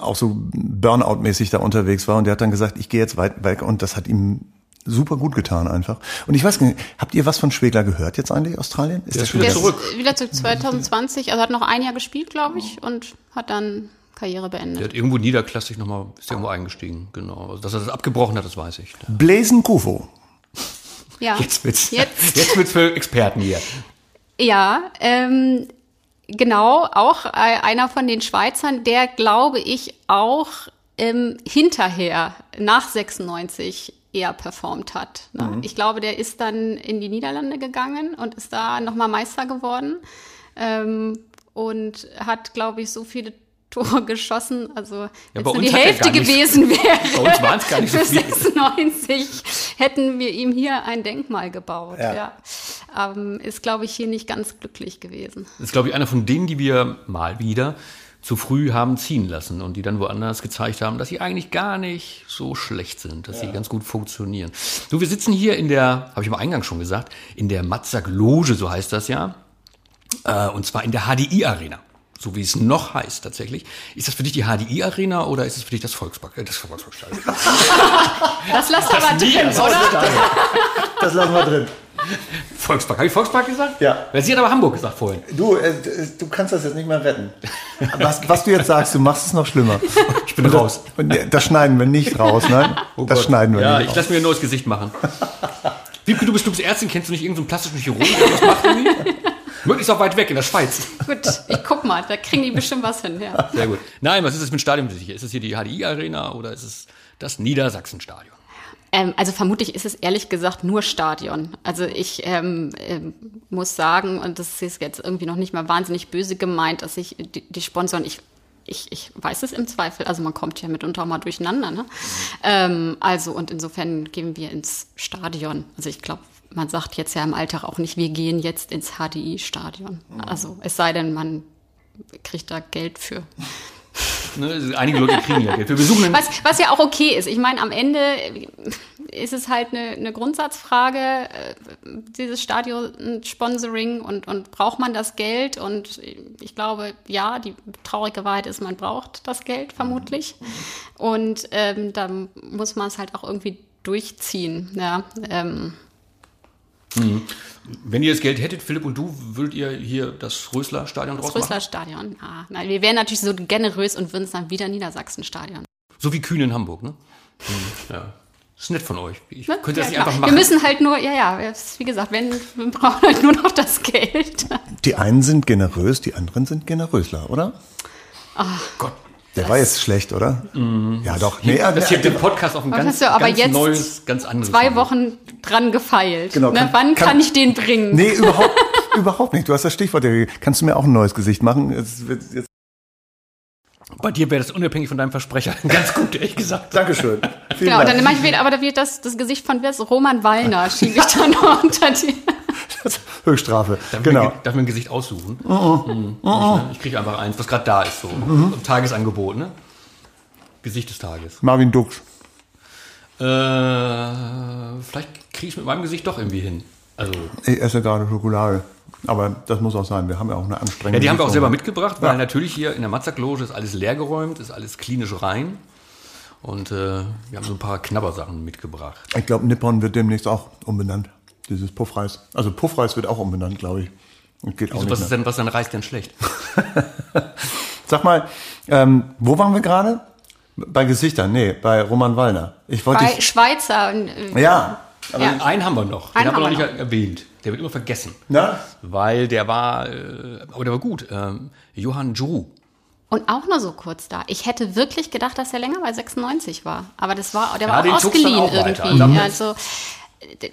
auch so Burnout-mäßig da unterwegs war und der hat dann gesagt, ich gehe jetzt weit weg und das hat ihm super gut getan einfach. Und ich weiß nicht, habt ihr was von Schwegler gehört jetzt eigentlich, Australien? Ist Der Der zurück. ist wieder zu 2020, also hat noch ein Jahr gespielt, glaube ich, und hat dann Karriere beendet. Der hat irgendwo niederklassig nochmal, ist irgendwo eingestiegen, genau. Also, dass er das abgebrochen hat, das weiß ich. Blazen Kufo. Ja. Jetzt wird's, Jetzt. jetzt wird's für Experten hier. Ja, ähm, genau, auch einer von den Schweizern, der glaube ich auch ähm, hinterher, nach 96, eher performt hat. Ne? Ich glaube, der ist dann in die Niederlande gegangen und ist da nochmal Meister geworden ähm, und hat, glaube ich, so viele Tore geschossen. Also wenn es nur die Hälfte gewesen wäre. Bei uns waren's gar nicht so für viel. 96 hätten wir ihm hier ein Denkmal gebaut. Ja. Ja. Ähm, ist, glaube ich, hier nicht ganz glücklich gewesen. Das ist, glaube ich, einer von denen, die wir mal wieder zu früh haben ziehen lassen und die dann woanders gezeigt haben, dass sie eigentlich gar nicht so schlecht sind, dass sie ganz gut funktionieren. Du, wir sitzen hier in der, habe ich am Eingang schon gesagt, in der Matzak Loge, so heißt das ja, äh, und zwar in der HDI Arena. So wie es noch heißt tatsächlich. Ist das für dich die HDI Arena oder ist es für dich das Volkspark, äh, das Volksparkstadion? Das lass aber drin, oder? Das lassen wir drin. Volkspark. Habe ich Volkspark gesagt? Ja. Weil sie hat aber Hamburg gesagt vorhin. Du, äh, du kannst das jetzt nicht mehr retten. Was, was du jetzt sagst, du machst es noch schlimmer. Ich bin raus. Und das schneiden wir nicht raus, nein? das schneiden wir Ja, nicht ich lasse mir ein neues Gesicht machen. Wiebke, du bist, du bist Ärztin, kennst du nicht irgendeinen so plastischen Chirurgen, der was macht irgendwie? Möglichst auch weit weg, in der Schweiz. Gut, ich guck mal, da kriegen die bestimmt was hin, ja. Sehr gut. Nein, was ist das für ein Stadion? Ist es hier die HDI-Arena oder ist es das Niedersachsen-Stadion? Ähm, also vermutlich ist es ehrlich gesagt nur Stadion. Also ich ähm, ähm, muss sagen, und das ist jetzt irgendwie noch nicht mal wahnsinnig böse gemeint, dass ich die, die Sponsoren, ich ich, ich weiß es im Zweifel, also man kommt ja mitunter auch mal durcheinander. Ne? Ähm, also und insofern gehen wir ins Stadion. Also ich glaube, man sagt jetzt ja im Alltag auch nicht, wir gehen jetzt ins HDI-Stadion. Also es sei denn, man kriegt da Geld für. Ne, einige Leute kriegen ja Geld. Wir besuchen Was, was ja auch okay ist. Ich meine, am Ende ist es halt eine, eine Grundsatzfrage, äh, dieses Stadion-Sponsoring und, und braucht man das Geld? Und ich glaube, ja, die traurige Wahrheit ist, man braucht das Geld vermutlich. Und ähm, da muss man es halt auch irgendwie durchziehen. Ja, ähm, wenn ihr das Geld hättet, Philipp und du, würdet ihr hier das Rösler-Stadion draus das machen? Rösler Stadion. Ah, nein, wir wären natürlich so generös und würden es dann wieder Niedersachsen-Stadion. So wie Kühn in Hamburg, ne? Mhm, Ja. Ist nett von euch. Ich Ne? könnte das Ja, nicht klar. einfach machen. Wir müssen halt nur, ja, ja, wie gesagt, wenn, wir brauchen halt nur noch das Geld. Die einen sind generös, die anderen sind generösler, oder? Gott, Der war jetzt schlecht, oder? Ja, doch. Nee, das äh, hier den Podcast auf ein Was ganz, hast du aber ganz jetzt neues, ganz anderes Zwei. Wochen dran gefeilt. Genau, ne? kann- Wann kann, kann- ich den bringen? nee, überhaupt, überhaupt nicht. Du hast das Stichwort. Kannst du mir auch ein neues Gesicht machen? Es wird jetzt, Bei dir wäre das unabhängig von deinem Versprecher ganz gut, ehrlich gesagt. Dankeschön. Vielen Genau, Dank. dann mache ich wieder, aber da wird das, das Gesicht von wer ist Roman Wallner, schiebe ich dann noch unter die. Höchststrafe. Darf, Genau. ich mir, darf mir ein Gesicht aussuchen? Mhm. Ich, ne? ich kriege einfach eins, was gerade da ist, so. Im Tagesangebot, ne? Gesicht des Tages. Marvin Dux. Äh, vielleicht kriege ich mit meinem Gesicht doch irgendwie hin. Also, Ich esse gerade Schokolade. Aber das muss auch sein. Wir haben ja auch eine anstrengende ja, die haben wir auch selber mitgebracht, weil Ja. natürlich hier in der Matzak-Loge ist alles leergeräumt, ist alles klinisch rein. Und äh, wir haben so ein paar Knabbersachen mitgebracht. Ich glaube, Nippon wird demnächst auch umbenannt. Dieses Puffreis. Also Puffreis wird auch umbenannt, glaube ich. Und geht auch Also, nicht was ist denn, was ist denn Reis denn schlecht? Sag mal, ähm, wo waren wir gerade? Bei Gesichtern? Nee, bei Roman Wallner. Ich wollte Bei dich, Schweizer. und, äh, Ja. ja. Einen haben wir noch. Den Einen haben wir noch nicht wir erwähnt. Der wird immer vergessen. Na? Weil der war, äh, aber der war gut. Ähm, Johann Drew. Und auch nur so kurz da. Ich hätte wirklich gedacht, dass er länger bei 96 war. Aber das war, der Ja, war auch ausgeliehen auch irgendwie. Also,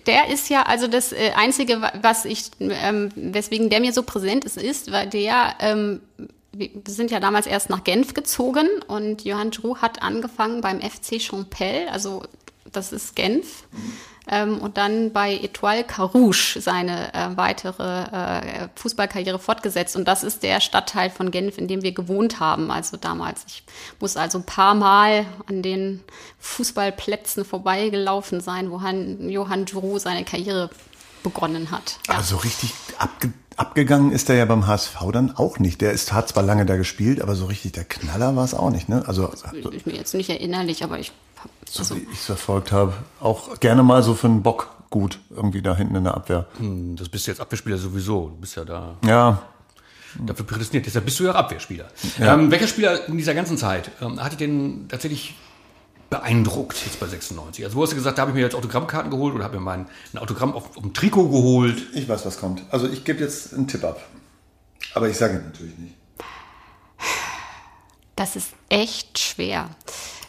der ist ja, also das äh, Einzige, wa- was ich, ähm, weswegen der mir so präsent ist, ist, weil der, ähm, wir sind ja damals erst nach Genf gezogen und Johann Drew hat angefangen beim FC Champel, also das ist Genf. Ähm, und dann bei Etoile Carouge seine äh, weitere äh, Fußballkarriere fortgesetzt. Und das ist der Stadtteil von Genf, in dem wir gewohnt haben. Also damals. Ich muss also ein paar Mal an den Fußballplätzen vorbeigelaufen sein, wo Han, Johann Giroud seine Karriere begonnen hat. Ja. Also richtig abge abgegangen ist er ja beim HSV dann auch nicht. Der ist, hat zwar lange da gespielt, aber so richtig der Knaller war es auch nicht. Ne? Also so, ich mir jetzt nicht erinnerlich, aber ich hab, also, wie ich es verfolgt habe, auch gerne mal so für einen Bock gut irgendwie da hinten in der Abwehr. Hm, Das bist du jetzt Abwehrspieler sowieso. Du bist ja da Ja, dafür prädestiniert. Deshalb bist du ja Abwehrspieler. Ähm, welcher Spieler in dieser ganzen Zeit ähm, hat dich denn tatsächlich beeindruckt jetzt bei 96? Also wo hast du gesagt, da habe ich mir jetzt Autogrammkarten geholt oder habe mir mein ein Autogramm auf, auf dem Trikot geholt? ich weiß, was kommt. Also ich gebe jetzt einen Tipp ab. Aber ich sage ihn natürlich nicht. das ist echt schwer.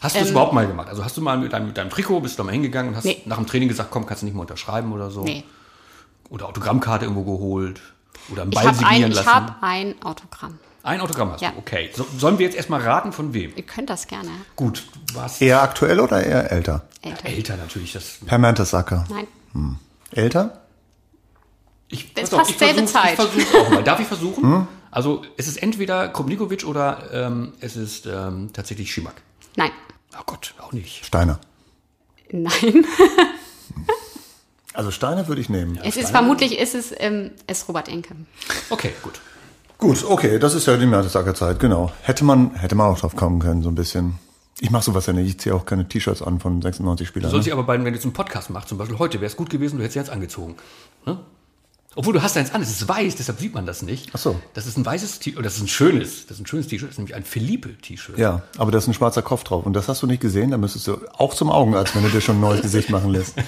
Hast du das überhaupt mal gemacht? Also hast du mal mit deinem, mit deinem Trikot, bist du da mal hingegangen und hast Nee. nach dem Training gesagt, komm, kannst du nicht mehr unterschreiben oder so? Nee. Oder Autogrammkarte irgendwo geholt? Oder einen Ich Ball habe signieren ein, ich lassen? hab ein Autogramm. Ein Autogramm hast Ja. du, okay. So, sollen wir jetzt erstmal raten, von wem? Ihr könnt das gerne. Gut, warst Eher aktuell oder eher älter? Älter. älter natürlich. Das, Per Mertesacker. Nein. Älter? ich, Das ist pass auf, fast ich selbe Zeit. Ich auch mal. Darf ich versuchen? Hm? Also es ist entweder Koblikovic oder ähm, es ist ähm, tatsächlich Schimak. Nein. Oh Gott, auch nicht. Steiner. Nein. Also Steiner würde ich nehmen. es ist vermutlich ist es, ähm, ist Robert Enke. Okay, gut. Gut, okay, das ist ja die Mertesacker-Zeit, genau. Hätte man, hätte man auch drauf kommen können, so ein bisschen. Ich mache sowas ja nicht. Ich ziehe auch keine T-Shirts an von 96 Spielern. Du sollst Ne? dich aber bei, wenn du jetzt einen Podcast machst, zum Beispiel heute, wäre es gut gewesen, du hättest jetzt angezogen. Ne? Obwohl du hast eins an, es ist weiß, deshalb sieht man das nicht. Ach so. Das ist ein weißes T-Shirt, das ist ein schönes, das ist ein schönes T-Shirt, das ist nämlich ein Philippe-T-Shirt. Ja, aber da ist ein schwarzer Kopf drauf. Und das hast du nicht gesehen. Da müsstest du auch zum Augenarzt, wenn du dir schon ein neues Gesicht machen lässt.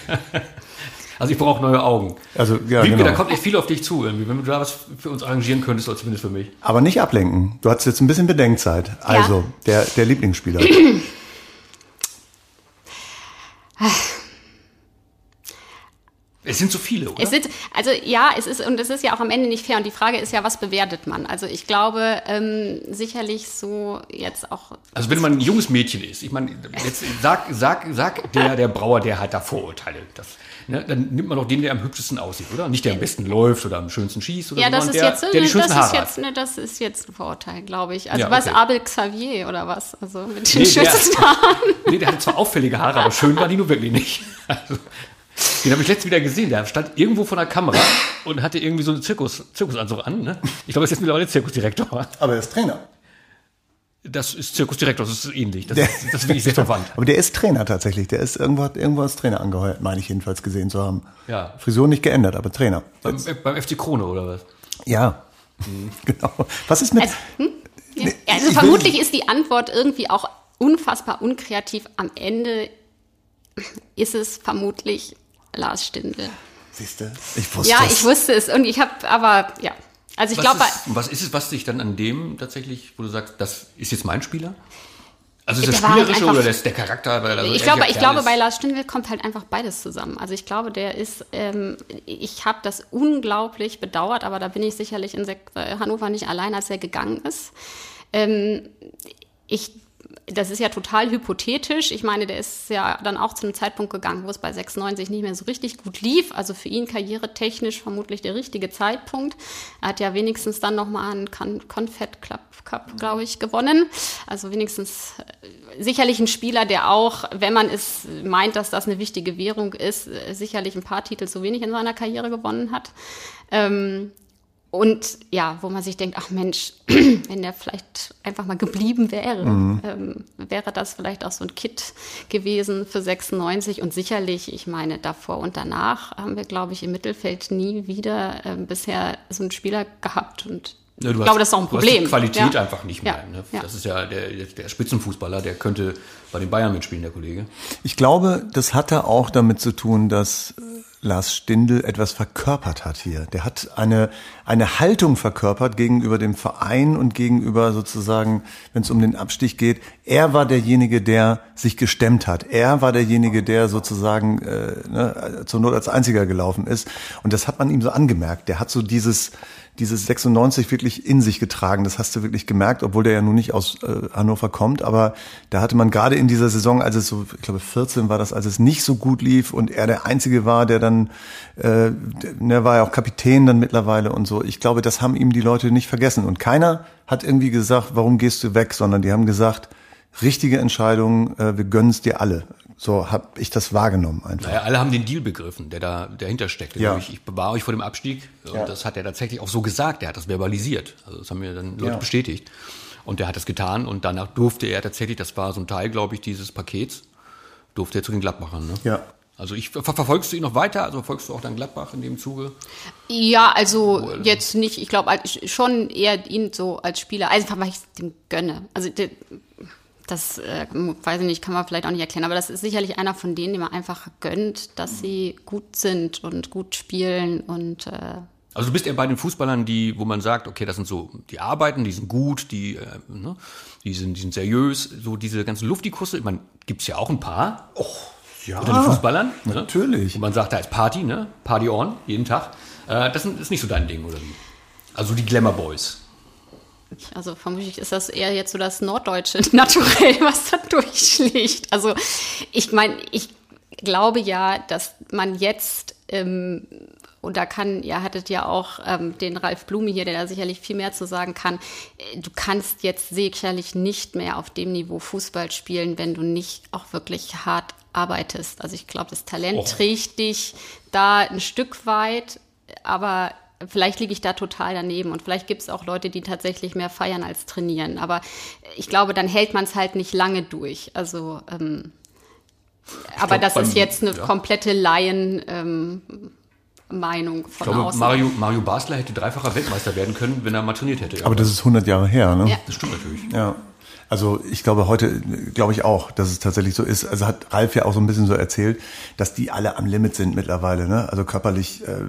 Also ich brauche neue Augen. Also, ja, Wiebke, genau. da kommt echt viel auf dich zu, irgendwie. wenn du da was für uns arrangieren könntest, oder zumindest für mich. Aber nicht ablenken. Du hattest jetzt ein bisschen Bedenkzeit. Also, der, der Lieblingsspieler. Es sind so viele, oder? Es sind, also ja, es ist, und es ist ja auch am Ende nicht fair. Und die Frage ist ja, was bewertet man? Also ich glaube, ähm, sicherlich so jetzt auch. Also wenn man ein junges Mädchen ist, ich meine, jetzt sag, sag, sag der, der Brauer, der halt da Vorurteile, das, ne, dann nimmt man doch den, der am hübschesten aussieht, oder? Nicht der am besten läuft oder am schönsten schießt oder Ja, so, das sondern ist der, jetzt, der die das schönsten ist Haare jetzt, hat. ne, das ist jetzt ein Vorurteil, glaube ich. Also Ja, was okay. Abel Xavier oder was? Also mit den Nee, der, schönsten Haaren. nee, der hatte zwar auffällige Haare, aber schön war die nur wirklich nicht. Also, den habe ich letztens wieder gesehen. Der stand irgendwo vor der Kamera und hatte irgendwie so einen Zirkus, Zirkusanzug an. Ne? Ich glaube, er ist jetzt mittlerweile Zirkusdirektor. Aber er ist Trainer. Das ist Zirkusdirektor, das ist ähnlich. Das, Der- ist, das ist wirklich sehr verwandt. Aber der ist Trainer tatsächlich. Der ist irgendwo, hat irgendwo als Trainer angeheuert, meine ich jedenfalls gesehen zu haben. Ja. Frisur nicht geändert, aber Trainer. Beim, beim FC Krone oder was? Ja. Genau. Was ist mit. Also, hm? ja. Also ich will- vermutlich ist die Antwort irgendwie auch unfassbar unkreativ. Am Ende ist es vermutlich Lars Stindl. Siehst du? Ich wusste Ja, es. ich wusste es und ich habe, aber ja. Also ich Was, glaube, ist, was ist es, was dich dann an dem tatsächlich, wo du sagst, das ist jetzt mein Spieler? Also ist das Der halt Spielerische einfach- oder das, der Charakter? Weil ich glaube, ich glaube, bei Lars Stindl kommt halt einfach beides zusammen. Also ich glaube, der ist, ähm, ich habe das unglaublich bedauert, aber da bin ich sicherlich in Sek äh, Hannover nicht allein, als er gegangen ist. Ähm, ich, das ist ja total hypothetisch. Ich meine, der ist ja dann auch zu einem Zeitpunkt gegangen, wo es bei 96 nicht mehr so richtig gut lief. Also für ihn karrieretechnisch vermutlich der richtige Zeitpunkt. Er hat ja wenigstens dann nochmal einen Con Confed Club Cup, glaube ich, gewonnen. Also wenigstens äh, sicherlich ein Spieler, der auch, wenn man es meint, dass das eine wichtige Währung ist, äh, sicherlich ein paar Titel zu wenig in seiner Karriere gewonnen hat. Ähm, und ja, wo man sich denkt, ach Mensch, wenn der vielleicht einfach mal geblieben wäre, ähm, wäre das vielleicht auch so ein Kit gewesen für 96. Und sicherlich, ich meine, davor und danach haben wir, glaube ich, im Mittelfeld nie wieder ähm, bisher so einen Spieler gehabt. Und Ja, ich glaube, hast- das ist auch ein Du hast die Problem. Qualität Ja. einfach nicht mehr. Ja. Ne? Das ist ja der, der Spitzenfußballer, der könnte bei den Bayern mitspielen, der Kollege. Ich glaube, das hatte auch damit zu tun, dass äh, Lars Stindl etwas verkörpert hat hier. Der hat eine, eine Haltung verkörpert gegenüber dem Verein und gegenüber sozusagen, wenn es um den Abstieg geht. Er war derjenige, der sich gestemmt hat. Er war derjenige, der sozusagen äh, ne, zur Not als Einziger gelaufen ist. Und das hat man ihm so angemerkt. Der hat so dieses, dieses 96 wirklich in sich getragen. Das hast du wirklich gemerkt, obwohl der ja nun nicht aus äh, Hannover kommt. Aber da hatte man gerade in dieser Saison, als es so, ich glaube 14 war das, als es nicht so gut lief und er der Einzige war, der dann, äh, der war ja auch Kapitän dann mittlerweile und so. Ich glaube, das haben ihm die Leute nicht vergessen. Und keiner hat irgendwie gesagt, warum gehst du weg, sondern die haben gesagt, richtige Entscheidung, äh, wir gönnen es dir alle. So habe ich das wahrgenommen einfach. Naja, alle haben den Deal begriffen, der da dahinter steckt. Ja. Nämlich, Ich bewahre euch vor dem Abstieg. Und Ja. das hat er tatsächlich auch so gesagt. Er hat das verbalisiert. Also das haben mir dann Leute Ja. bestätigt. Und der hat das getan. Und danach durfte er tatsächlich, das war so ein Teil, glaube ich, dieses Pakets, durfte er zu den Gladbachern. Ne? Ja. Also ich ver verfolgst du ihn noch weiter? Also verfolgst du auch dann Gladbach in dem Zuge? Ja, also jetzt nicht, ich glaube schon eher ihn so als Spieler, einfach weil ich es dem gönne. Also das, äh, weiß ich nicht, kann man vielleicht auch nicht erklären, aber das ist sicherlich einer von denen, die man einfach gönnt, dass sie gut sind und gut spielen und äh, Also du bist eher bei den Fußballern, die, wo man sagt, okay, das sind so, die arbeiten, die sind gut, die, äh, ne, die sind, die sind seriös, so diese ganzen Luftikusse, ich meine, gibt's ja auch ein paar. Ja, unter den Fußballern. Ne? natürlich. Und man sagt, da ist Party, ne? Party on, jeden Tag. Äh, das ist nicht so dein Ding, oder wie? Also die Glamour Boys. Also vermutlich ist das eher jetzt so das norddeutsche Naturell, was da durchschlägt. Also ich meine, ich glaube ja, dass man jetzt ähm, und da kann, ihr hattet ja auch ähm, den Ralf Blume hier, der da sicherlich viel mehr zu sagen kann. Äh, du kannst jetzt sicherlich nicht mehr auf dem Niveau Fußball spielen, wenn du nicht auch wirklich hart arbeitest. Also ich glaube, das Talent Och. trägt dich da ein Stück weit, aber vielleicht liege ich da total daneben und vielleicht gibt es auch Leute, die tatsächlich mehr feiern als trainieren. Aber ich glaube, dann hält man es halt nicht lange durch. Also ähm, aber glaub, das ist beim- jetzt eine ja. komplette Laien. Ähm, Meinung von Ich glaube, außen. Mario, Mario Basler hätte dreifacher Weltmeister werden können, wenn er mal trainiert hätte. Aber das ist 100 Jahre her, ne? Ja. das stimmt natürlich. Ja. Also ich glaube heute, glaube ich auch, dass es tatsächlich so ist. Also hat Ralf ja auch so ein bisschen so erzählt, dass die alle am Limit sind mittlerweile. Ne? Also körperlich äh,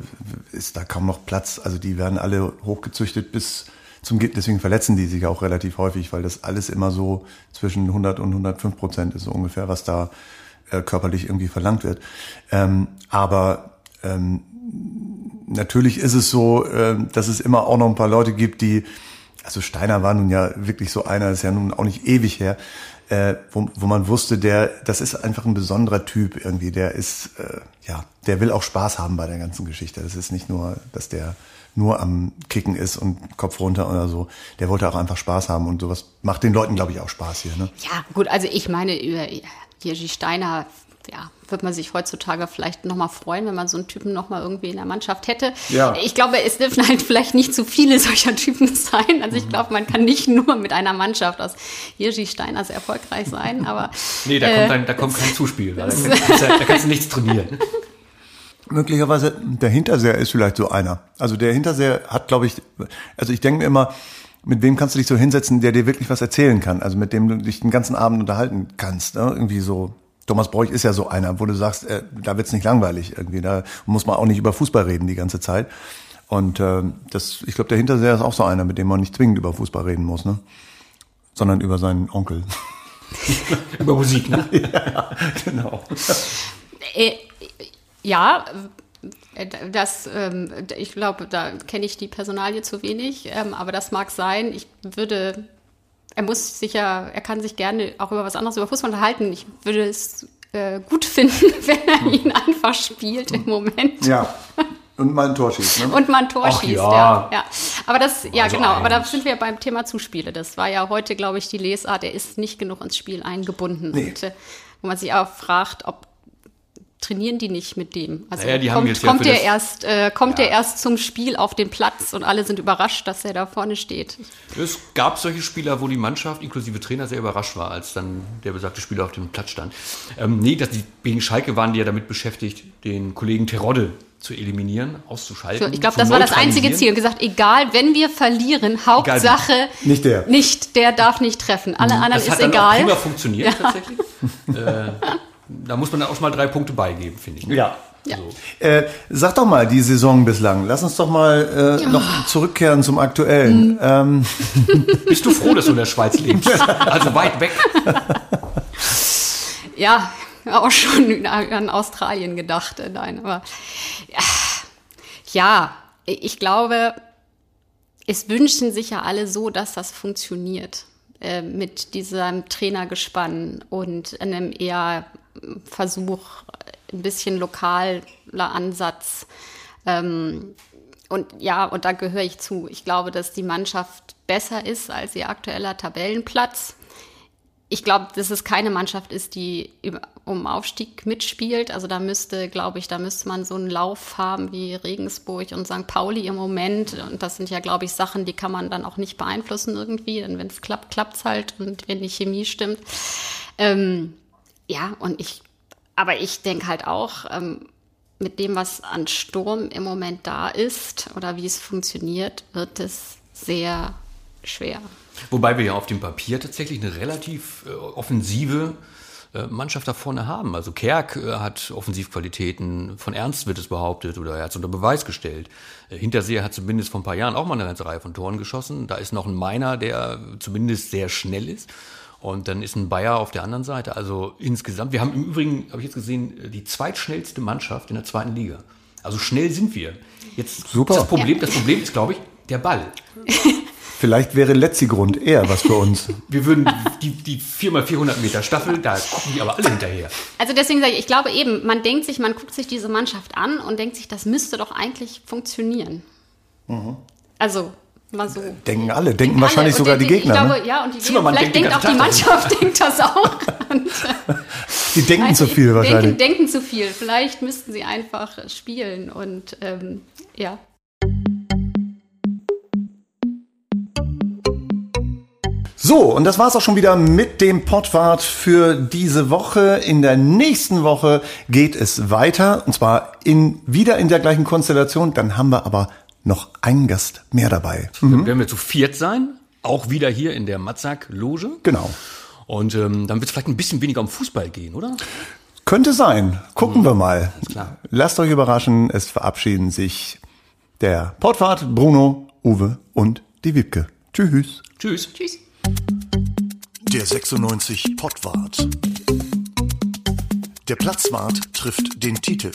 ist da kaum noch Platz. Also die werden alle hochgezüchtet bis zum Ge- Deswegen verletzen die sich auch relativ häufig, weil das alles immer so zwischen 100 und 105 Prozent ist so ungefähr, was da äh, körperlich irgendwie verlangt wird. Ähm, aber ähm, natürlich ist es so, äh, dass es immer auch noch ein paar Leute gibt, die, also Steiner war nun ja wirklich so einer, ist ja nun auch nicht ewig her, äh, wo, wo man wusste, der, das ist einfach ein besonderer Typ irgendwie, der ist, äh, ja, der will auch Spaß haben bei der ganzen Geschichte. Das ist nicht nur, dass der nur am Kicken ist und Kopf runter oder so. Der wollte auch einfach Spaß haben und sowas macht den Leuten, glaube ich, auch Spaß hier. Ne? Ja, gut, also ich meine, über Jerzy Steiner, ja, wird man sich heutzutage vielleicht nochmal freuen, wenn man so einen Typen nochmal irgendwie in der Mannschaft hätte. Ja. Ich glaube, es dürfen halt vielleicht nicht zu viele solcher Typen sein. Also ich glaube, man kann nicht nur mit einer Mannschaft aus Jerzy Steiners erfolgreich sein, aber Nee, da, Äh, kommt, ein, da kommt kein Zuspiel. Da, kannst, da kannst du nichts trainieren. Möglicherweise der Hinterseher ist vielleicht so einer. Also der Hinterseher hat, glaube ich, also ich denke mir immer, mit wem kannst du dich so hinsetzen, der dir wirklich was erzählen kann? Also mit dem du dich den ganzen Abend unterhalten kannst. Ne? Irgendwie so. Thomas Bräuch ist ja so einer, wo du sagst, äh, da wird's nicht langweilig irgendwie. Da muss man auch nicht über Fußball reden die ganze Zeit. Und äh, das, ich glaube, der Hinterseher ist auch so einer, mit dem man nicht zwingend über Fußball reden muss, ne? Sondern über seinen Onkel. Über Musik, ne? genau. Äh, ja, äh, das, ähm, ich glaube, da kenne ich die Personalie zu wenig, ähm, aber das mag sein. Ich würde, er muss sicher, er kann sich gerne auch über was anderes, über Fußball unterhalten. Ich würde es äh, gut finden, wenn er ihn einfach spielt im Moment. Ja. Und mal ein Tor schießt, ne? Und mal ein Tor Ach schießt, ja. ja. ja. Aber das, ja Also genau, aber da sind wir beim Thema Zuspiele. Das war ja heute, glaube ich, die Lesart, er ist nicht genug ins Spiel eingebunden. Nee. Und, äh, wo man sich auch fragt, ob trainieren die nicht mit dem? Also Naja, die haben kommt, jetzt ja kommt für er das- erst, äh, kommt Ja. er erst zum Spiel auf den Platz und alle sind überrascht, dass er da vorne steht. Es gab solche Spieler, wo die Mannschaft inklusive Trainer sehr überrascht war, als dann der besagte Spieler auf dem Platz stand. Ähm, nee, dass die, gegen Schalke waren die ja damit beschäftigt, den Kollegen Terodde zu eliminieren, auszuschalten. Ich glaube, das war das einzige. Ziel. Gesagt, egal, wenn wir verlieren, Hauptsache Nicht der. nicht der darf nicht treffen. Alle anderen Das ist hat dann auch egal. prima funktioniert tatsächlich. äh, da muss man dann auch mal drei Punkte beigeben, finde ich. ne? Ja. Ja. So. Äh, sag doch mal die Saison bislang. Lass uns doch mal äh, noch zurückkehren zum Aktuellen. Ähm, Bist du froh, dass du in der Schweiz lebst? Also weit weg. Ja, auch schon an Australien gedacht. äh, Nein, aber ja, ich glaube, es wünschen sich ja alle so, dass das funktioniert äh, mit diesem Trainergespann und einem eher Versuch, ein bisschen lokaler Ansatz. Ähm, und ja, und da gehöre ich zu. Ich glaube, dass die Mannschaft besser ist als ihr aktueller Tabellenplatz ich glaube, dass es keine Mannschaft ist, die um Aufstieg mitspielt. Also da müsste, glaube ich, da müsste man so einen Lauf haben wie Regensburg und St. Pauli im Moment. Und das sind ja, glaube ich, Sachen, die kann man dann auch nicht beeinflussen irgendwie. Denn wenn es klappt, klappt's halt. Und wenn die Chemie stimmt. Ähm, ja, und ich, aber ich denke halt auch, ähm, mit dem, was an Sturm im Moment da ist oder wie es funktioniert, wird es sehr schwer. Wobei wir ja auf dem Papier tatsächlich eine relativ äh, offensive äh, Mannschaft da vorne haben. Also Kerk äh, hat Offensivqualitäten, von Ernst wird es behauptet oder er hat es unter Beweis gestellt. Äh, Hinterseher hat zumindest vor ein paar Jahren auch mal eine ganze Reihe von Toren geschossen. Da ist noch ein Meiner, der zumindest sehr schnell ist. Und dann ist ein Bayer auf der anderen Seite. Also insgesamt, wir haben im Übrigen, habe ich jetzt gesehen, die zweitschnellste Mannschaft in der zweiten Liga. Also schnell sind wir. Jetzt Super. Das Problem, das Problem ist, glaube ich, der Ball. Vielleicht wäre Letzigrund eher was für uns. Wir würden die, die 4x400 Meter Staffel, da gucken die aber alle hinterher. Also deswegen sage ich, ich glaube eben, man denkt sich, man guckt sich diese Mannschaft an und denkt sich, das müsste doch eigentlich funktionieren. Also mal so. Denken alle, denken Alle. wahrscheinlich Und sogar die ich Gegner. glaube, ne? ja, und die Zimmermann vielleicht denkt denkt den auch die Mannschaft denkt das auch. Und, Die denken zu ich, viel wahrscheinlich. Denken, denken zu viel. Vielleicht müssten sie einfach spielen und ähm, ja. So, und das war's auch schon wieder mit dem Pottwart für diese Woche. In der nächsten Woche geht es weiter, und zwar in, wieder in der gleichen Konstellation. Dann haben wir aber noch einen Gast mehr dabei. Dann werden wir zu viert sein, auch wieder hier in der Matzak-Loge. Genau. Und ähm, dann wird es vielleicht ein bisschen weniger um Fußball gehen, oder? Könnte sein. Gucken wir mal. klar. Lasst euch überraschen. Es verabschieden sich der Pottwart, Bruno, Uwe und die Wiebke. Tschüss. Tschüss. Tschüss. Der 96 Pottwart. Der Platzwart trifft den Titel.